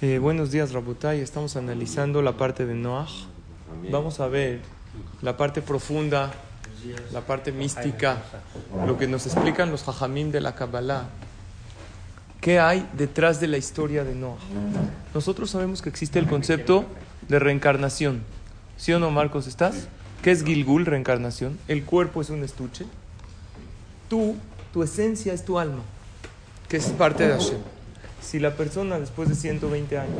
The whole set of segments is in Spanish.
Eh, buenos días, Rabotay. Estamos analizando la parte de Noah. Vamos a ver la parte profunda, la parte mística, lo que nos explican los hajamim de la Kabbalah. ¿Qué hay detrás de la historia de Noah? Nosotros sabemos que existe el concepto de reencarnación. ¿Sí o no, Marcos? ¿Estás? ¿Qué es Gilgul, reencarnación? El cuerpo es un estuche. Tú, tu esencia es tu alma, que es parte de Hashem. Si la persona después de 120 años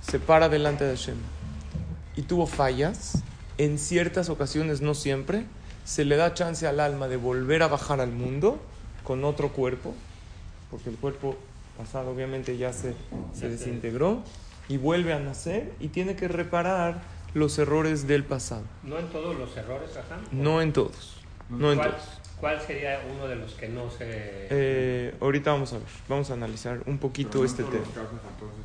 se para delante de Hashem y tuvo fallas, en ciertas ocasiones, no siempre, se le da chance al alma de volver a bajar al mundo con otro cuerpo, porque el cuerpo pasado obviamente ya se, se desintegró, y vuelve a nacer y tiene que reparar los errores del pasado. ¿No en todos los errores, Ajá? No en todos. No en ¿Cuál, todos. Cuál sería uno de los que no se... Eh, ahorita vamos a ver, vamos a analizar un poquito este tema.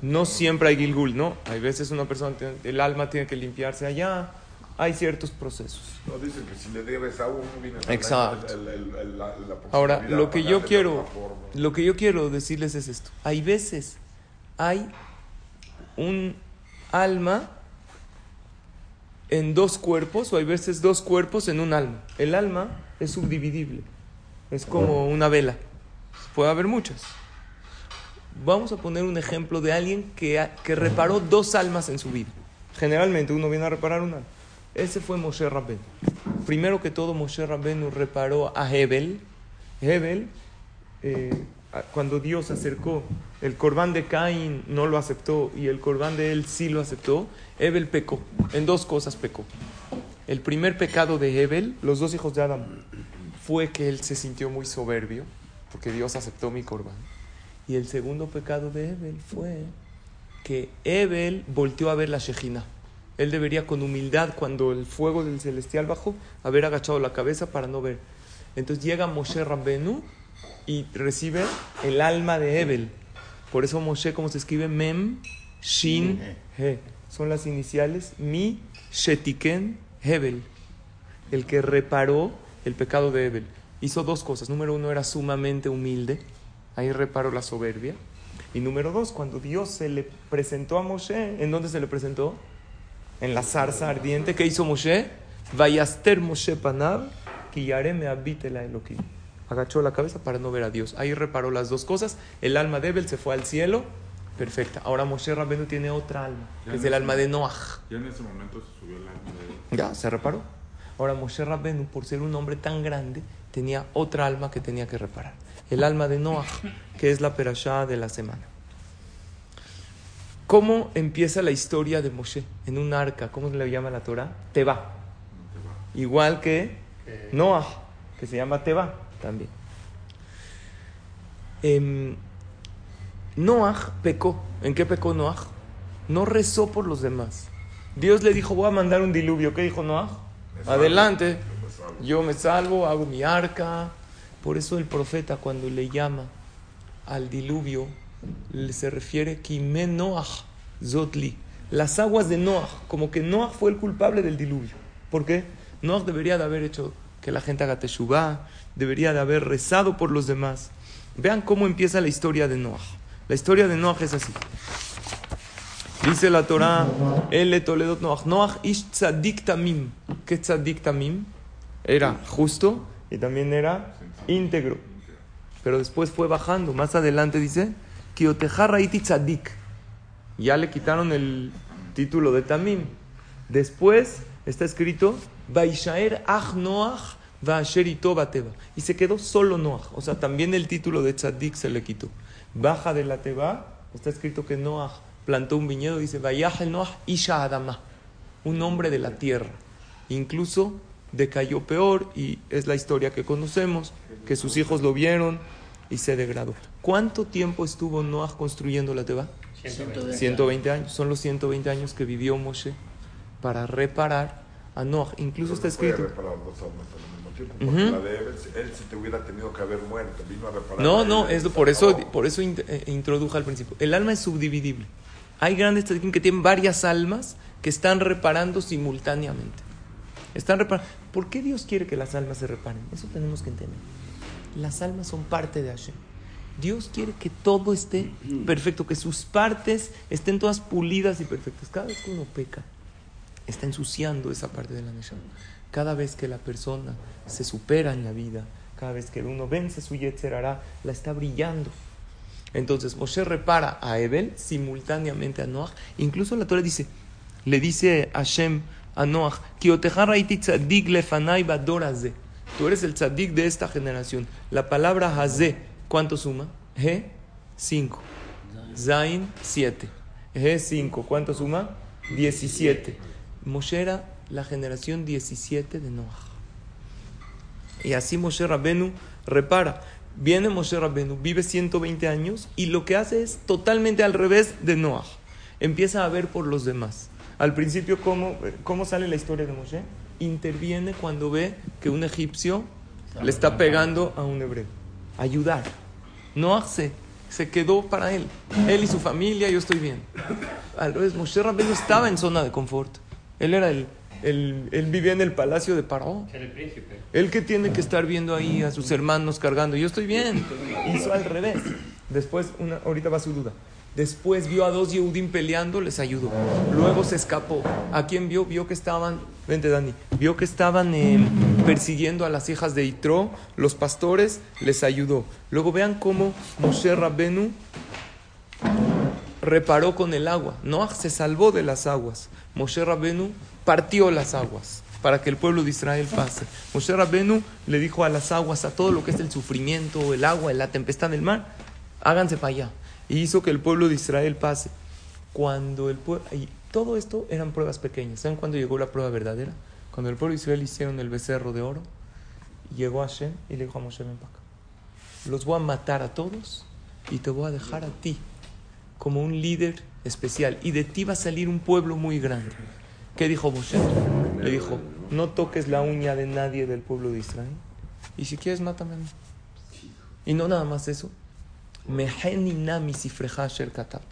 No siempre hay Gilgul, ¿no? Hay veces una persona, tiene- el alma tiene que limpiarse allá, hay ciertos procesos. No, dicen que si le debes a uno, viene a Exacto. el- el- el- la- la Ahora, lo que yo quiero, lo que yo quiero decirles es esto. Hay veces, hay un alma en dos cuerpos, o hay veces dos cuerpos en un alma. El alma es subdividible, es como una vela. Puede haber muchas. Vamos a poner un ejemplo de alguien que, que reparó dos almas en su vida. Generalmente uno viene a reparar un alma. Ese fue Moshe Rabbeinu. Primero que todo, Moshe Rabbeinu reparó a Hebel. Hebel, eh, cuando Dios acercó el corbán de Caín, no lo aceptó y el corbán de él sí lo aceptó. Hebel pecó. En dos cosas pecó. El primer pecado de Hebel, los dos hijos de Adán, fue que él se sintió muy soberbio porque Dios aceptó mi corbán. Y el segundo pecado de Hebel fue que Ebel volteó a ver la Shejina. Él debería con humildad, cuando el fuego del celestial bajó, haber agachado la cabeza para no ver. Entonces llega Moshe Rabbenu y recibe el alma de Ebel. Por eso Moshe, como se escribe, Mem, Shin, He. Son las iniciales Mi, Shetiken, Hebel. El que reparó el pecado de Ebel. Hizo dos cosas. Número uno, era sumamente humilde. Ahí reparó la soberbia. Y número dos, cuando Dios se le presentó a Moshe, ¿en dónde se le presentó? En la zarza ardiente. ¿Qué hizo Moshe? Vayaster Moshe Kiyare me la Elohim. Agachó la cabeza para no ver a Dios. Ahí reparó las dos cosas. El alma de Ebel se fue al cielo. Perfecta. Ahora Moshe Rabbeinu tiene otra alma, que es el alma de Noach. Ya en ese momento se subió el alma de Ya, se reparó. Ahora Moshe Rabbenu, por ser un hombre tan grande, tenía otra alma que tenía que reparar. El alma de Noah, que es la perashá de la semana. ¿Cómo empieza la historia de Moshe? En un arca, ¿cómo le llama la Torah? Teba. Igual que que- Noah, que se llama Teba también. Em, Noah pecó. ¿En qué pecó Noah? No rezó por los demás. Dios le dijo, voy a mandar un diluvio. ¿Qué dijo Noah? Adelante, yo me salvo, hago mi arca. Por eso el profeta cuando le llama al diluvio, le- se refiere Kime Noah Zotli. Las aguas de Noah, como que Noah fue el culpable del diluvio. ¿Por qué? Noah debería de haber hecho que la gente haga teshuvah, debería de haber rezado por los demás. Vean cómo empieza la historia de Noah. La historia de Noah es así. Dice la Torah, El le Toledot Noach. Noach ish tzadik tamim. ¿Qué tzadik tamim? Era justo y también era íntegro. Pero después fue bajando. Más adelante dice, Kiotejarra iti tzadik. Ya le quitaron el título de tamim. Después está escrito, Vaishaer ach Noach. Y se quedó solo Noach. O sea, también el título de tzadik se le quitó. Baja de la teba, está escrito que Noach plantó un viñedo, dice, Vayahel Noach Isha Adama, un hombre de la tierra. Incluso decayó peor y es la historia que conocemos, que sus hijos lo vieron y se degradó. ¿Cuánto tiempo estuvo Noach construyendo la teba? 120. 120 años. Son los 120 años que vivió Moshe para reparar a Noach. Incluso está escrito. reparar dos almas al mismo tiempo, Ujú. porque la de él, él sí te hubiera tenido que haber muerto, vino a reparar. No, no, es por eso, por eso int- eh, introdujo al principio. El alma es subdividible. Hay grandes tzadikim que tienen varias almas que están reparando simultáneamente. Están reparando. ¿Por qué Dios quiere que las almas se reparen? Eso tenemos que entender. Las almas son parte de Hashem. Dios quiere que todo esté perfecto, que sus partes estén todas pulidas y perfectas. Cada vez que uno peca, está ensuciando esa parte de la Neshama. Cada vez que la persona se supera en la vida, cada vez que uno vence su Yetzerará, la está brillando. Entonces Moshe repara a Ebel simultáneamente a Noach. Incluso la Torah dice, le dice a Hashem a Noach, "Kiotejar tzadik lefanai badoraze". Tú eres el tzadik de esta generación. La palabra hazé, ¿cuánto suma? He, 5. Zain, 7. He, 5. ¿Cuánto suma? 17. Moshe era la generación 17 de Noach. Y así Moshe Rabbenu repara. Viene Moshe Rabbenu, vive 120 años y lo que hace es totalmente al revés de Noah. Empieza a ver por los demás. Al principio, ¿cómo, cómo sale la historia de Moshe? Interviene cuando ve que un egipcio le está pegando a un hebreo. Ayudar. Noah se, se quedó para él. Él y su familia, yo estoy bien. Al revés, Moshe Rabbenu estaba en zona de confort. Él era el, el- él vivía en el palacio de Paró. El príncipe. Él que tiene que estar viendo ahí a sus hermanos cargando. Yo estoy bien. Hizo al revés. Después, una, ahorita va su duda. Después vio a dos Yehudim peleando, les ayudó. Luego se escapó. ¿A quién vio? Vio que estaban, vente Dani, vio que estaban eh, persiguiendo a las hijas de Itro, los pastores, les ayudó. Luego vean cómo Moshe Rabbenu reparó con el agua. Noah se salvó de las aguas. Moshe Rabbenu partió las aguas para que el pueblo de Israel pase. Moshe Rabbenu le dijo a las aguas, a todo lo que es el sufrimiento, el agua, la tempestad del mar, háganse para allá. Y hizo que el pueblo de Israel pase. Cuando el pueblo... Y todo esto eran pruebas pequeñas. ¿Saben cuándo llegó la prueba verdadera? Cuando el pueblo de Israel hicieron el becerro de oro, llegó Hashem y le dijo a Moshe, ven. Los voy a matar a todos y te voy a dejar a ti como un líder especial. Y de ti va a salir un pueblo muy grande. ¿Qué dijo Moshe? Le dijo, no toques la uña de nadie del pueblo de Israel. Y si quieres, mátame a mí. Y no nada más eso.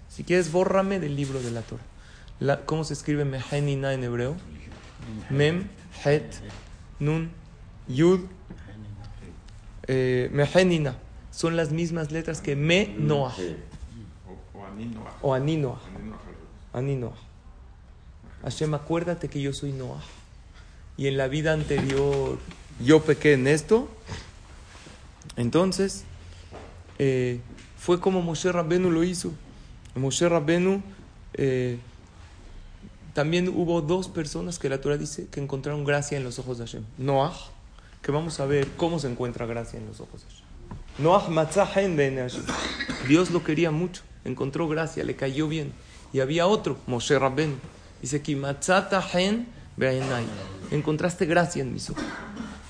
Si quieres, bórrame del libro de la Torah. ¿Cómo se escribe Mehenina en hebreo? Mem, Het, Nun, Yud, eh, Mehenina. Son las mismas letras que Me Noah O, o Aninoa. o Aninoah. Aninoah. Hashem, acuérdate que yo soy Noah. Y en la vida anterior yo pequé en esto. Entonces, eh, fue como Moshe Rabbenu lo hizo. Moshe Rabbenu, eh, también hubo dos personas que la Torah dice que encontraron gracia en los ojos de Hashem. Noah, que vamos a ver cómo se encuentra gracia en los ojos de Hashem. Noah matzah hen be'enei Hashem. Dios lo quería mucho, encontró gracia, le cayó bien. Y había otro, Moshe Rabbenu. Dice que matzata hen be'enai. Encontraste gracia en mis ojos.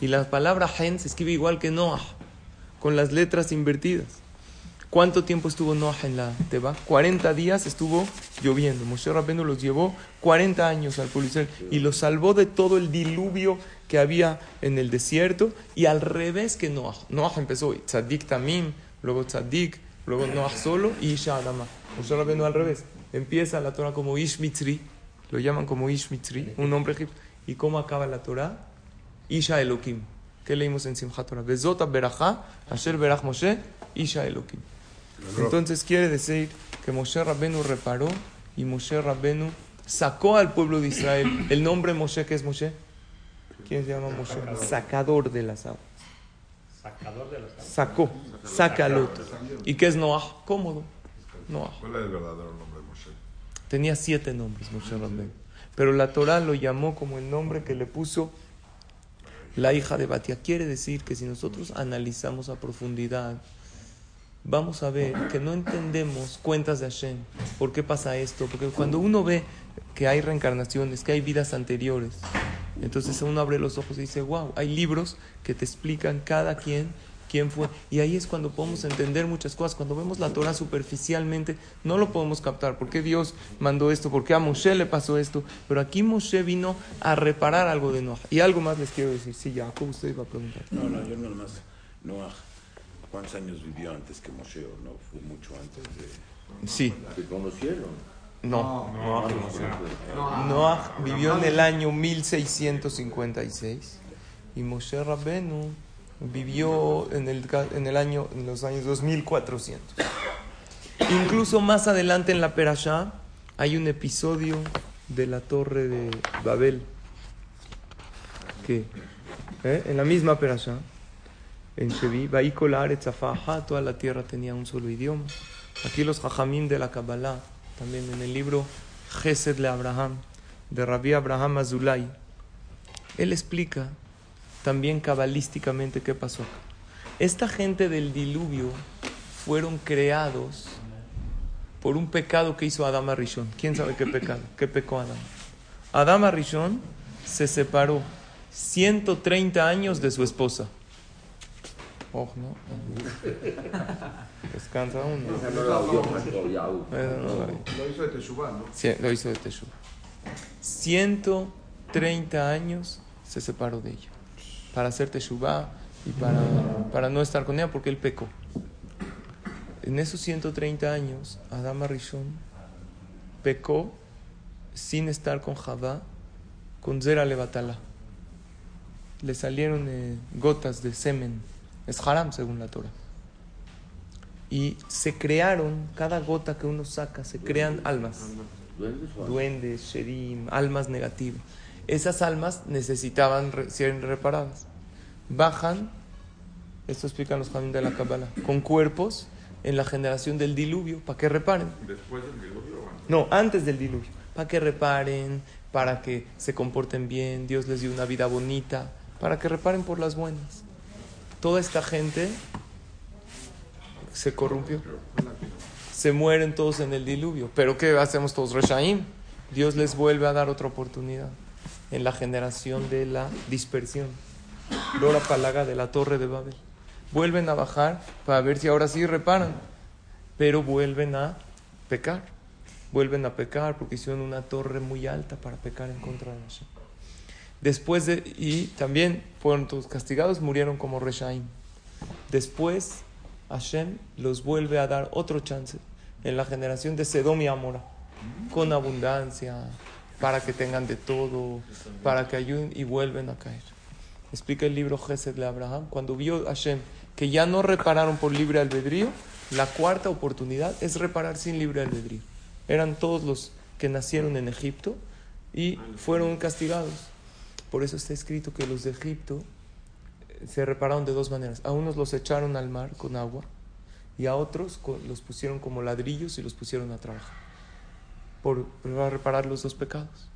Y la palabra hen se escribe igual que Noah, con las letras invertidas. ¿Cuánto tiempo estuvo Noah en la Teba? 40 días estuvo lloviendo. Moshe Rabbeinu los llevó 40 años al pueblo y los salvó de todo el diluvio que había en el desierto y al revés que Noah. Noah empezó Tzadik Tamim, luego Tzadik, luego Noah solo y Isha Adama. Moshe Rabbeinu al revés. Empieza la Torah como Ish Mitzri, lo llaman como Ish Mitzri, un hombre egipcio. ¿Y cómo acaba la Torah? Isha Elohim. ¿Qué leímos en Simchat Torah? Bezota Berajá, Asher Berach Moshe, Isha Elohim. Entonces quiere decir que Moshe Rabbenu reparó y Moshe Rabbenu sacó al pueblo de Israel. El nombre Moshe, ¿qué es Moshe? ¿Quién se llama Moshe? Sacador de las aguas. Sacador de las aguas. Sacó, sácalo. ¿Y qué es Noah? Cómodo. Noah. ¿Cuál es el verdadero nombre de Moshe? Tenía siete nombres Moshe Rabbenu. Pero la Torah lo llamó como el nombre que le puso la hija de Batia. Quiere decir que si nosotros analizamos a profundidad, vamos a ver que no entendemos cuentas de Hashem. ¿Por qué pasa esto? Porque cuando uno ve que hay reencarnaciones, que hay vidas anteriores, entonces uno abre los ojos y dice, wow, hay libros que te explican cada quien quién fue. Y ahí es cuando podemos entender muchas cosas. Cuando vemos la Torah superficialmente, no lo podemos captar. ¿Por qué Dios mandó esto? ¿Por qué a Moshe le pasó esto? Pero aquí Moshe vino a reparar algo de Noah. Y algo más les quiero decir. Sí, Jacob, usted iba a preguntar. No, no, yo no más. Noah, ¿cuántos años vivió antes que Moshe o no? Fue mucho antes de... Sí. ¿Se conocieron? No, Noah, Noah vivió en el año 1656 y Moshe Rabbenu vivió en el, en el año, en los años 2400. Incluso más adelante en la Perashá hay un episodio de la torre de Babel. que ¿Eh? En la misma Perashá, en Shevi, toda la tierra tenía un solo idioma. Aquí los Jajamim de la Kabbalah, también en el libro Gesed le Abraham, de Rabbi Abraham Azulay, él explica también cabalísticamente qué pasó acá. Esta gente del diluvio fueron creados por un pecado que hizo Adama Rishon. ¿Quién sabe qué pecado? ¿Qué pecó Adama? Adama Rishon se separó 130 años de su esposa. Oh, no. Descansa uno. No lo hizo de Teshuvah, ¿no? Sí, lo hizo de Teshuvah. 130 años se separó de ella. Para hacer Teshuvah y para, para no estar con ella porque él pecó. En esos 130 años, Adama Rishon pecó sin estar con Javá, con Zera Levatala. Le salieron eh, gotas de semen. Es haram según la Torah. Y se crearon, cada gota que uno saca, se crean almas ¿Duendes duendes, sherim, almas negativas. Esas almas necesitaban ser reparadas. Bajan, esto explican los jamín de la Kabbalah, con cuerpos en la generación del diluvio, para que reparen. Después del diluvio. No, antes del diluvio, para que reparen, para que se comporten bien, Dios les dio una vida bonita, para que reparen por las buenas. Toda esta gente se corrompió. Se mueren todos en el diluvio. Pero ¿qué hacemos todos? Reshaim. Dios les vuelve a dar otra oportunidad en la generación de la dispersión. Lora Palaga de la Torre de Babel. Vuelven a bajar para ver si ahora sí reparan. Pero vuelven a pecar. Vuelven a pecar porque hicieron una torre muy alta para pecar en contra de Hashem. Después de, y también fueron todos castigados, murieron como Reshaim. Después, Hashem los vuelve a dar otro chance en la generación de Sedom y Amora, con abundancia, para que tengan de todo, para que ayuden y vuelven a caer. Explica el libro Gesed de Abraham, cuando vio Hashem que ya no repararon por libre albedrío, la cuarta oportunidad es reparar sin libre albedrío. Eran todos los que nacieron en Egipto y fueron castigados. Por eso está escrito que los de Egipto eh, se repararon de dos maneras. A unos los echaron al mar con agua y a otros los pusieron como ladrillos y los pusieron a trabajar. Por, para reparar los dos pecados.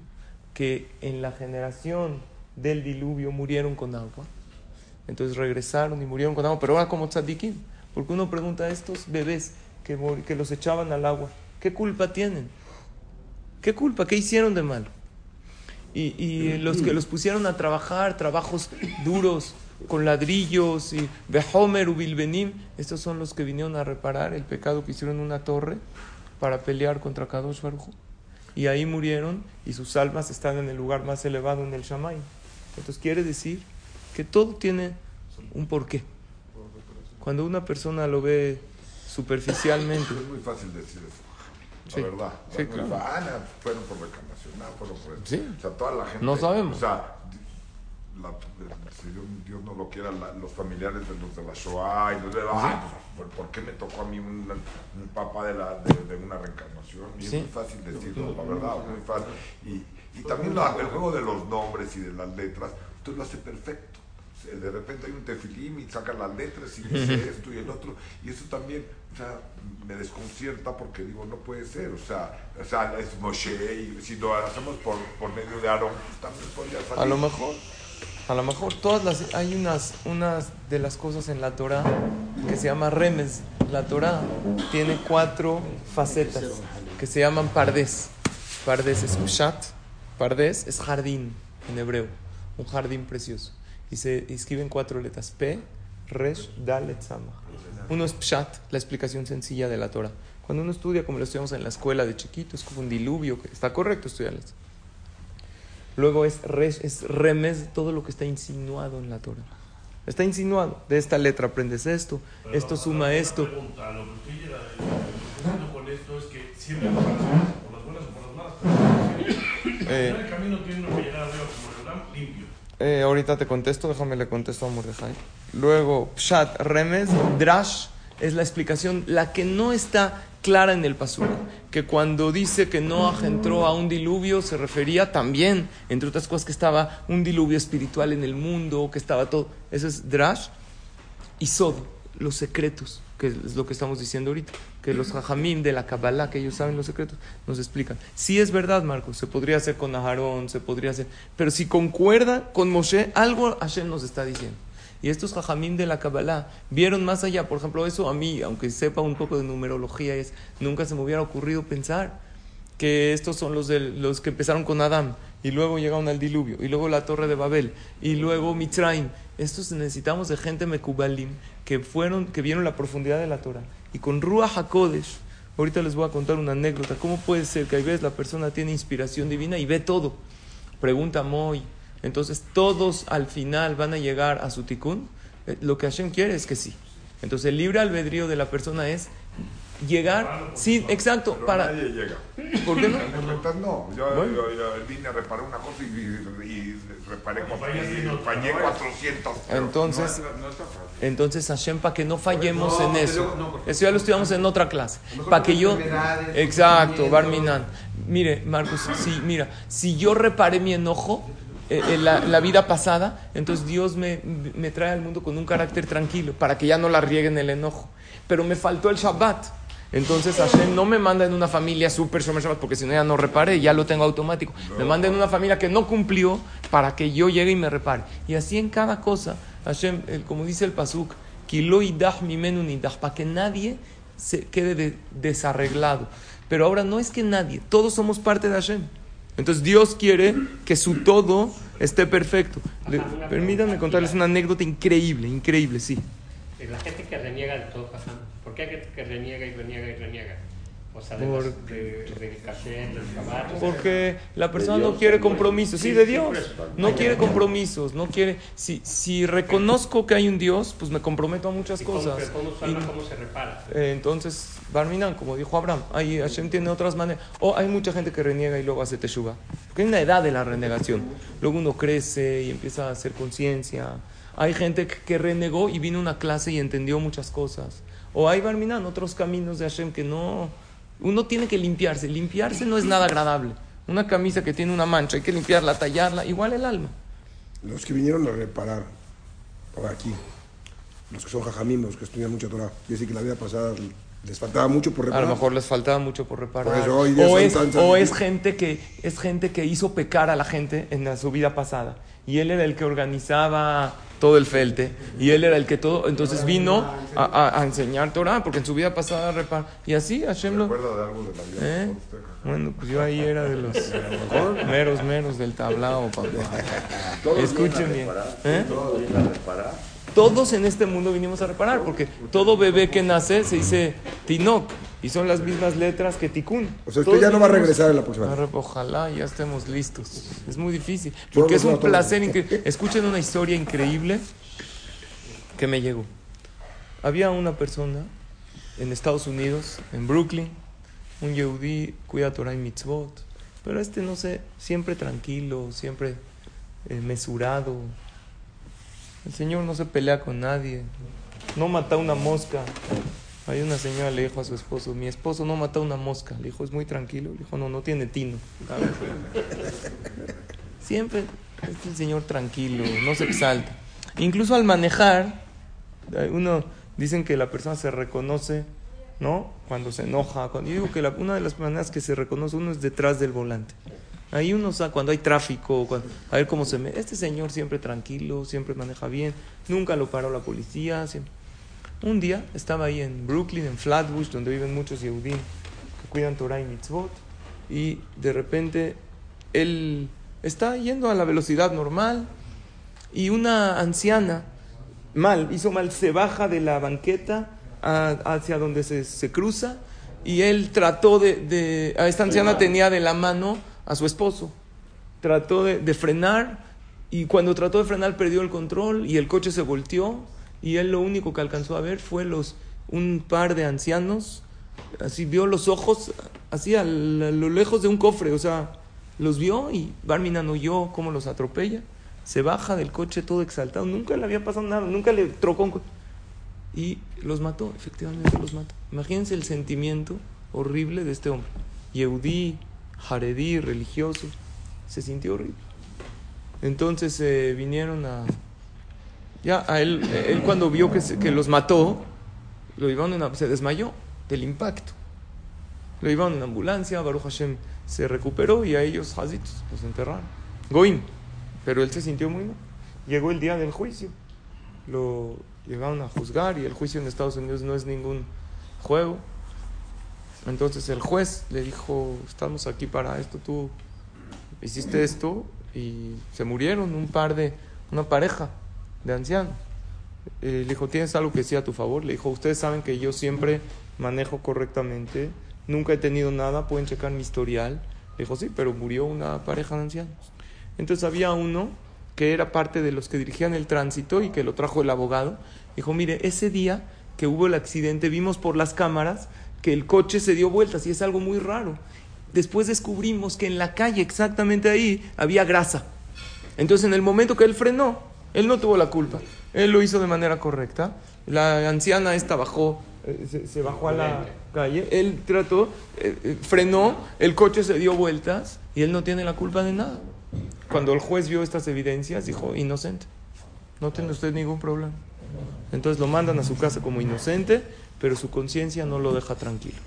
Que en la generación del diluvio murieron con agua. Entonces regresaron y murieron con agua. Pero ahora como tzadikim. Porque uno pregunta a estos bebés que, que los echaban al agua. ¿Qué culpa tienen? ¿Qué culpa? ¿Qué hicieron de mal? Y, y los que los pusieron a trabajar, trabajos duros, con ladrillos y Behomer, Ubilbenim, estos son los que vinieron a reparar el pecado que hicieron en una torre para pelear contra Kadosh Baruj. Y ahí murieron y sus almas están en el lugar más elevado en el Shamay. Entonces quiere decir que todo tiene un porqué. Cuando una persona lo ve superficialmente, Es muy fácil decir eso. La Sí. verdad. Sí, claro. no, fueron por reclamación, ah, fueron por eso. Sí. O sea, toda la gente. No sabemos. O sea, la- si Dios, Dios no lo quiera, la- los familiares de los de la Shoah y los de ah, pues, ¿por, por qué me tocó a mí un, un papá de, la, de, de una reencarnación? Y Sí. es muy fácil decirlo, la verdad, muy fácil. Y, y también la- el juego de los nombres y de las letras, usted lo hace perfecto. De repente hay un tefilim y sacan las letras y dice esto y el otro. Y eso también, o sea, me desconcierta porque digo, no puede ser. O sea, o sea es Moshe y si lo hacemos por, por medio de Aarón, pues también podría salir. a lo mejor, a lo mejor todas las, hay unas, unas de las cosas en la Torah que se llama remes. La Torah tiene cuatro facetas que se llaman pardes. Pardes es pshat, pardes es jardín en hebreo, un jardín precioso. Y se escriben cuatro letras, P, Resh, Dalet, Samach. Uno es pshat, la explicación sencilla de la Torah. Cuando uno estudia, como lo estudiamos en la escuela de chiquito, es como un diluvio, que está correcto estudiarlo. Luego es, resh, es remes, todo lo que está insinuado en la Torah. Está insinuado. De esta letra aprendes esto, esto suma esto. Pregunta, lo que estoy diciendo con esto es que siempre por las buenas o por las malas, pero. Eh. el camino tiene uno que llegar arriba como. Eh, ahorita te contesto, déjame le contesto a Mordejai. Luego, Pshat, Remes, Drash, es la explicación, la que no está clara en el pasuk. Que cuando dice que Noah entró a un diluvio, se refería también, entre otras cosas, que estaba un diluvio espiritual en el mundo, que estaba todo. Eso es Drash. Y Sod, los secretos, que es lo que estamos diciendo ahorita. Que los Jajamim de la Kabbalah, que ellos saben los secretos, nos explican. Sí es verdad, Marcos, se podría hacer con Aharón, se podría hacer. Pero si concuerda con Moshe, algo Hashem nos está diciendo. Y estos jajamim de la Kabbalah vieron más allá. Por ejemplo, eso a mí, aunque sepa un poco de numerología, es, nunca se me hubiera ocurrido pensar que estos son los, de, los que empezaron con Adán y luego llegaron al diluvio y luego la torre de Babel y luego Mitzrayim. Estos necesitamos de gente mekubalim que fueron, que vieron la profundidad de la Torah. Y con Ruach HaKodesh, ahorita les voy a contar una anécdota. ¿Cómo puede ser que a veces la persona tiene inspiración divina y ve todo? Pregunta Moy. Entonces todos al final van a llegar a su tikkun. Eh, Lo que Hashem quiere es que sí. Entonces el libre albedrío de la persona es llegar, sí, exacto, Pero para... nadie llega. ¿Por qué no? Entonces, no, yo, Bueno. yo- yo vine a reparar una cosa y, y- y reparé fallé otra vez. 400. pero Entonces, No, no está fácil. entonces Hashem, para que no fallemos No, en eso. luego- no, porque- Eso ya lo estudiamos en otra clase. Para que yo... Exacto. Barminan. Mire, Marcos, sí, mira, si yo reparé mi enojo eh, en la, la vida pasada, entonces Dios me, me trae al mundo con un carácter tranquilo, para que ya no la rieguen el enojo. Pero me faltó el Shabbat. Entonces Hashem no me manda en una familia súper Shomer Shabbat, porque si no ya no reparé, ya lo tengo automático. Me manda en una familia que no cumplió para que yo llegue y me repare. Y así en cada cosa, Hashem, como dice el Pasuk, para que nadie se quede de- desarreglado. Pero ahora no es que nadie, todos somos parte de Hashem. Entonces Dios quiere que su todo esté perfecto. Le- permítanme contarles una anécdota increíble, increíble, sí. La gente que reniega de todo, Jajam, ¿por qué gente que reniega y reniega y reniega? O sea, de, Por- las- de, caché, o sea, Porque la persona De no Dios quiere compromisos, sí, de Dios. No quiere compromisos, no quiere... Si, si reconozco que hay un Dios, pues me comprometo a muchas ¿y cómo, cosas. ¿cómo, Y- usarla, ¿Cómo se repara? Eh, entonces, Barminan, como dijo Abraham, hay, Hashem tiene otras maneras. O hay mucha gente que reniega y luego hace teshuva. Porque hay una edad de la renegación. Luego uno crece y empieza a hacer conciencia. Hay gente que, que renegó y vino a una clase y entendió muchas cosas. O hay Barminan, otros caminos de Hashem que no. Uno tiene que limpiarse. Limpiarse no es nada agradable. Una camisa que tiene una mancha, hay que limpiarla, tallarla. Igual el alma. Los que vinieron a reparar por aquí, los que son jajamim, los que estudian mucha Torah, decir que la vida pasada les faltaba mucho por A reparar. lo mejor les faltaba mucho por reparar. Por eso o es, tan- o es gente que es gente que hizo pecar a la gente en la- su vida pasada. Y él era el que organizaba todo el felte. Y él era el que todo. Entonces vino a, a- a enseñar Torah, porque en su vida pasada repara. Y así Hashem ¿Se lo. ¿Eh? Bueno, pues yo ahí era de los meros, meros del tablao, papá. Escuchen bien. ¿Eh? Todos a en este mundo vinimos a reparar, porque todo bebé que nace se dice Tinok. Y son las mismas letras que Tikkun. O sea, usted Todos ya no va a regresar en la próxima. Ojalá ya estemos listos. Es muy difícil. Porque es un a placer increíble. Escuchen una historia increíble que me llegó. Había una persona en Estados Unidos, en Brooklyn, un yehudí, cuida Torah y mitzvot, pero este no sé, siempre tranquilo, siempre eh, mesurado. El Señor no se pelea con nadie, no mata una mosca. Hay una señora le dijo a su esposo, mi esposo no mata una mosca. Le dijo, es muy tranquilo. Le dijo, no, no tiene tino. Siempre es el Señor tranquilo, no se exalta. Incluso al manejar, uno dicen que la persona se reconoce, ¿no? Cuando se enoja. Cuando, yo digo que la- una de las maneras que se reconoce uno es detrás del volante. Ahí uno sabe cuando hay tráfico, cuando- a ver cómo se me... Este señor siempre tranquilo, siempre maneja bien, nunca lo paró la policía. siempre- Un día estaba ahí en Brooklyn, en Flatbush, donde viven muchos Yehudim que cuidan Torah y Mitzvot, y de repente él está yendo a la velocidad normal y una anciana, mal, hizo mal, se baja de la banqueta a- hacia donde se, se cruza y él trató de, de- a esta anciana tenía de la mano a su esposo, trató de, frenar y cuando trató de frenar perdió el control y el coche se volteó y él lo único que alcanzó a ver fue los un par de ancianos así vio los ojos así a, lo lejos de un cofre o sea los vio y Barminan oyó cómo los atropella Se baja del coche todo exaltado. Nunca le había pasado nada, nunca le trocó un coche. Y los mató, efectivamente los mató. Imagínense el sentimiento horrible de este hombre. Yehudí, jaredí, religioso. Se sintió horrible. Entonces eh, vinieron a... Ya, a él, él cuando vio que, que los mató, lo llevaron en se desmayó del impacto. Lo llevaron en ambulancia, Baruch Hashem se recuperó y a ellos, Hazitos, los enterraron. Goim. Pero él se sintió muy mal. Llegó el día del juicio. Lo llegaron a juzgar y el juicio en Estados Unidos no es ningún juego. Entonces el juez le dijo, estamos aquí para esto, tú hiciste esto y se murieron un par de, una pareja de ancianos. Eh, le dijo, ¿tienes algo que decir a tu favor? Le dijo, ustedes saben que yo siempre manejo correctamente, nunca he tenido nada, pueden checar mi historial. Le dijo, sí, pero murió una pareja de ancianos. Entonces había uno que era parte de los que dirigían el tránsito y que lo trajo el abogado. Dijo, mire, ese día que hubo el accidente vimos por las cámaras que el coche se dio vueltas y es algo muy raro. Después descubrimos que en la calle, exactamente ahí, había grasa. Entonces, en el momento que él frenó, él no tuvo la culpa. Él lo hizo de manera correcta. La anciana esta bajó, eh, se, se bajó a la calle. Él trató, eh, eh, frenó, el coche se dio vueltas y él no tiene la culpa de nada. Cuando el juez vio estas evidencias, dijo, inocente. No tiene usted ningún problema. Entonces lo mandan a su casa como inocente, pero su conciencia no lo deja tranquilo.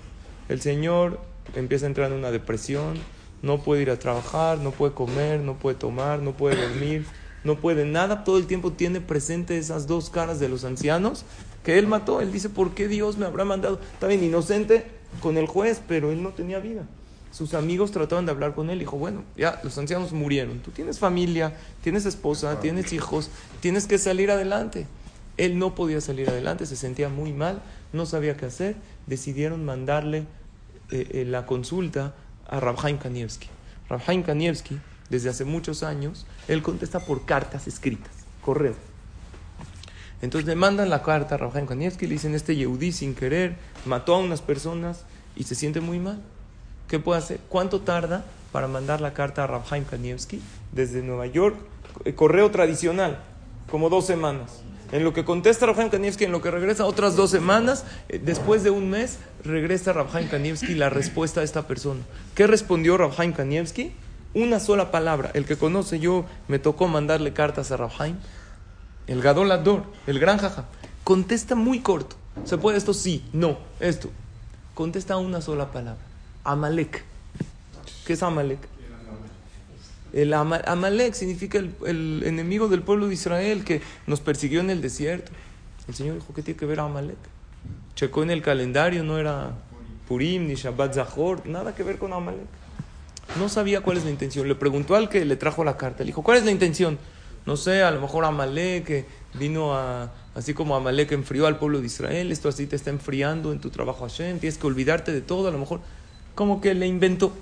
El señor empieza a entrar en una depresión, no puede ir a trabajar, no puede comer, no puede tomar, no puede dormir, no puede nada. Todo el tiempo tiene presente esas dos caras de los ancianos que él mató. Él dice, ¿por qué Dios me habrá mandado? Está bien inocente con el juez, pero él no tenía vida. Sus amigos trataban de hablar con él. Dijo, bueno, ya los ancianos murieron. Tú tienes familia, tienes esposa, tienes hijos, tienes que salir adelante. Él no podía salir adelante, se sentía muy mal, no sabía qué hacer. Decidieron mandarle eh, eh, la consulta a Rabhaim Kanievski. Rabhaim Kanievski, desde hace muchos años, él contesta por cartas escritas, correo. Entonces le mandan la carta a Rabhaim Kanievski, le dicen, este Yehudí sin querer mató a unas personas y se siente muy mal. ¿Qué puede hacer? ¿Cuánto tarda para mandar la carta a Rabhaim Kanievski desde Nueva York? Eh, correo tradicional, como dos semanas. En lo que contesta Rabhaim Kanievski, en lo que regresa otras dos semanas, eh, después de un mes, regresa Rabhaim Kanievski la respuesta de esta persona. ¿Qué respondió Rabhaim Kanievski? Una sola palabra. El que conoce yo, me tocó mandarle cartas a Rabhaim. El Gadol Ador, el gran jaja. Contesta muy corto. ¿Se puede esto? Sí, no, esto. Contesta una sola palabra. Amalek. ¿Qué es Amalek? El Ama- Amalek significa el, el enemigo del pueblo de Israel que nos persiguió en el desierto. El Señor dijo, ¿qué tiene que ver Amalek? Checó en el calendario, no era Purim ni Shabbat Zahor, nada que ver con Amalek. No sabía cuál es la intención. Le preguntó al que le trajo la carta. Le dijo, ¿cuál es la intención? No sé, a lo mejor Amalek que vino a, así como Amalek enfrió al pueblo de Israel, esto así te está enfriando en tu trabajo Hashem, tienes que olvidarte de todo, a lo mejor como que le inventó.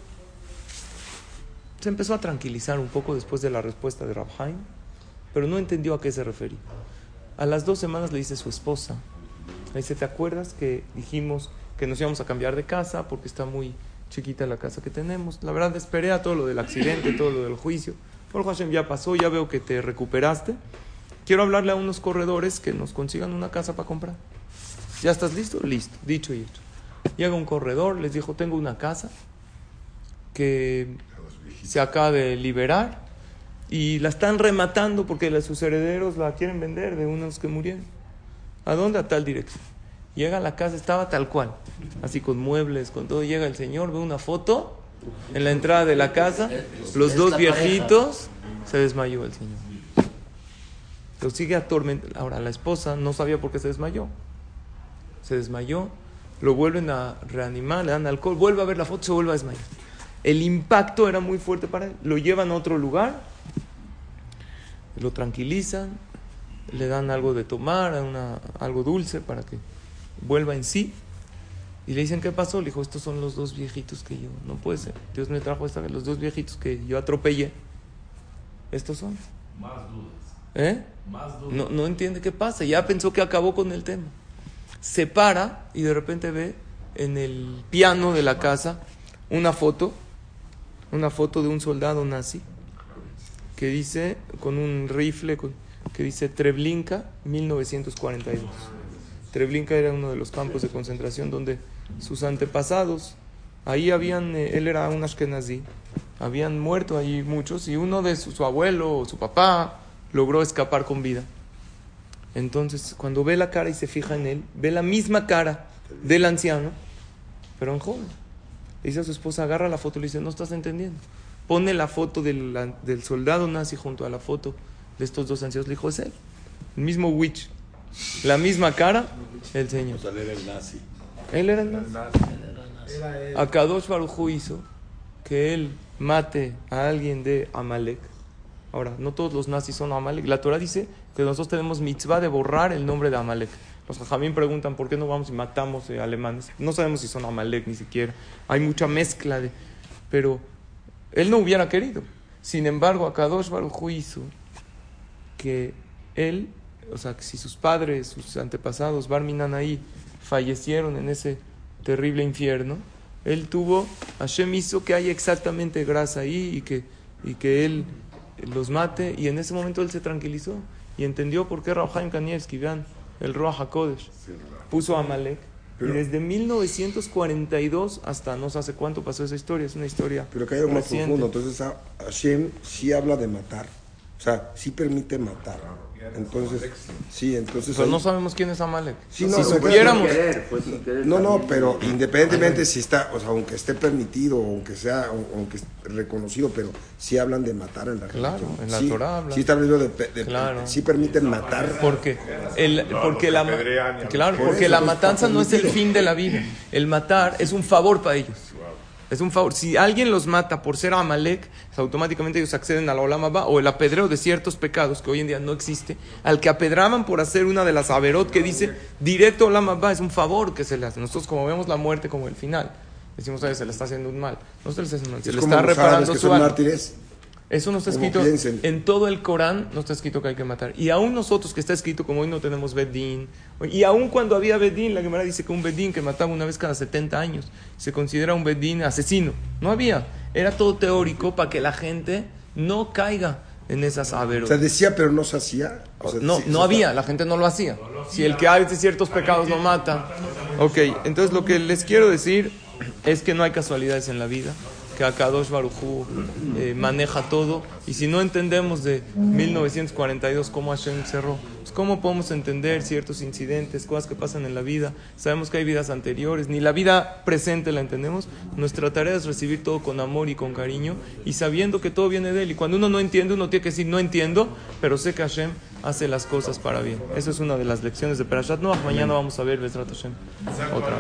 Se empezó a tranquilizar un poco después de la respuesta de Rabhaim, pero no entendió a qué se refería. A las dos semanas le dice su esposa, le ¿te acuerdas que dijimos que nos íbamos a cambiar de casa porque está muy chiquita la casa que tenemos? La verdad esperé a todo lo del accidente, todo lo del juicio. Por Hashem ya pasó, ya veo que te recuperaste. Quiero hablarle a unos corredores que nos consigan una casa para comprar. ¿Ya estás listo? Listo, dicho y hecho. Llega un corredor, les dijo, tengo una casa que se acaba de liberar y la están rematando porque sus herederos la quieren vender de unos que murieron. ¿A dónde? A tal dirección. Llega a la casa, estaba tal cual, así con muebles, con todo. Llega el señor, ve una foto en la entrada de la casa, los dos viejitos, se desmayó el señor. Lo sigue atormentando. Ahora, la esposa no sabía por qué se desmayó. Se desmayó, lo vuelven a reanimar, le dan alcohol, vuelve a ver la foto, se vuelve a desmayar. El impacto era muy fuerte para él. Lo llevan a otro lugar, lo tranquilizan, le dan algo de tomar, una- algo dulce para que vuelva en sí. Y le dicen, ¿qué pasó? Le dijo, estos son los dos viejitos que yo, no puede ser. Dios me trajo esta vez, los dos viejitos que yo atropellé. Estos son. Más dudas. ¿Eh? Más dudas. No, no entiende qué pasa. Ya pensó que acabó con el tema. Se para y de repente ve en el piano de la casa una foto, una foto de un soldado nazi que dice, con un rifle, que dice Treblinka 1942. Treblinka era uno de los campos de concentración donde sus antepasados, ahí habían, eh, él era un ashkenazí, habían muerto ahí muchos y uno de su, su abuelo o su papá logró escapar con vida. Entonces, cuando ve la cara y se fija en él, ve la misma cara del anciano, pero en joven. Le dice a su esposa, agarra la foto, le dice, no estás entendiendo. Pone la foto del, del soldado nazi junto a la foto de estos dos ancianos. Le dijo, es él, el mismo witch, la misma cara, el Señor. O sea, él era el nazi. Él era el nazi. Akadosh Baruj hizo que él mate a alguien de Amalek. Ahora, no todos los nazis son Amalek. La Torah dice que nosotros tenemos mitzvah de borrar el nombre de Amalek. Los jajamín preguntan por qué no vamos y matamos eh, alemanes. No sabemos si son Amalek ni siquiera. Hay mucha mezcla de... Pero él no hubiera querido. Sin embargo, Akadosh Baruj hizo que él, o sea, que si sus padres, sus antepasados, Barminan ahí, fallecieron en ese terrible infierno, él tuvo, Hashem hizo que haya exactamente grasa ahí y que, y que él los mate, y en ese momento él se tranquilizó y entendió por qué Raúl Kanievski, vean, el Ruach HaKodesh, puso a Amalek. Y desde 1942 hasta no sé hace cuánto pasó esa historia, es una historia Pero que hay algo más profundo. Entonces, a- Hashem sí habla de matar. O sea, sí permite matar. Entonces, sí, entonces. Pero ahí- no sabemos quién es Amalek. Sí, no, si no, supiéramos, querer No, no, pero independientemente si está, o sea, aunque esté permitido, aunque sea, aunque reconocido, pero sí hablan de matar en la Claro, religión. en la sí, Torah hablan. Sí está hablando de, pe- de- Claro. sí permiten matar. Porque, el, porque la, claro, Por porque la pues, matanza no es el fin de la vida. El matar es un favor para ellos. Es un favor. Si alguien los mata por ser Amalek, automáticamente ellos acceden a la Olam Abba, o el apedreo de ciertos pecados que hoy en día no existe, al que apedraban por hacer una de las averot que dice directo a Olam Abba, es un favor que se le hace. Nosotros como vemos la muerte como el final, decimos, "Oye, se le está haciendo un mal. No se le está haciendo un mal, se le está reparando que su son mártires. Eso no está escrito en todo el Corán, no está escrito que hay que matar. Y aún nosotros que está escrito como hoy no tenemos Bedín, y aún cuando había Bedín, la Gemara dice que un Bedín que mataba una vez cada 70 años se considera un Bedín asesino. No había. Era todo teórico para que la gente no caiga en esas O averos. sea, decía, pero no se hacía. O sea, No, sí, no había, la gente no lo hacía. Si el que hace ciertos pecados lo mata. Ok, entonces lo que les quiero decir es que no hay casualidades en la vida, que Akadosh Barujú eh, maneja todo. Y si no entendemos de 1942 cómo Hashem cerró, pues cómo podemos entender ciertos incidentes, cosas que pasan en la vida. Sabemos que hay vidas anteriores, ni la vida presente la entendemos. Nuestra tarea es recibir todo con amor y con cariño y sabiendo que todo viene de Él. Y cuando uno no entiende, uno tiene que decir, no entiendo, pero sé que Hashem hace las cosas para bien. Eso es una de las lecciones de Perashat Noach. Mañana vamos a ver Besrat Hashem. Otra.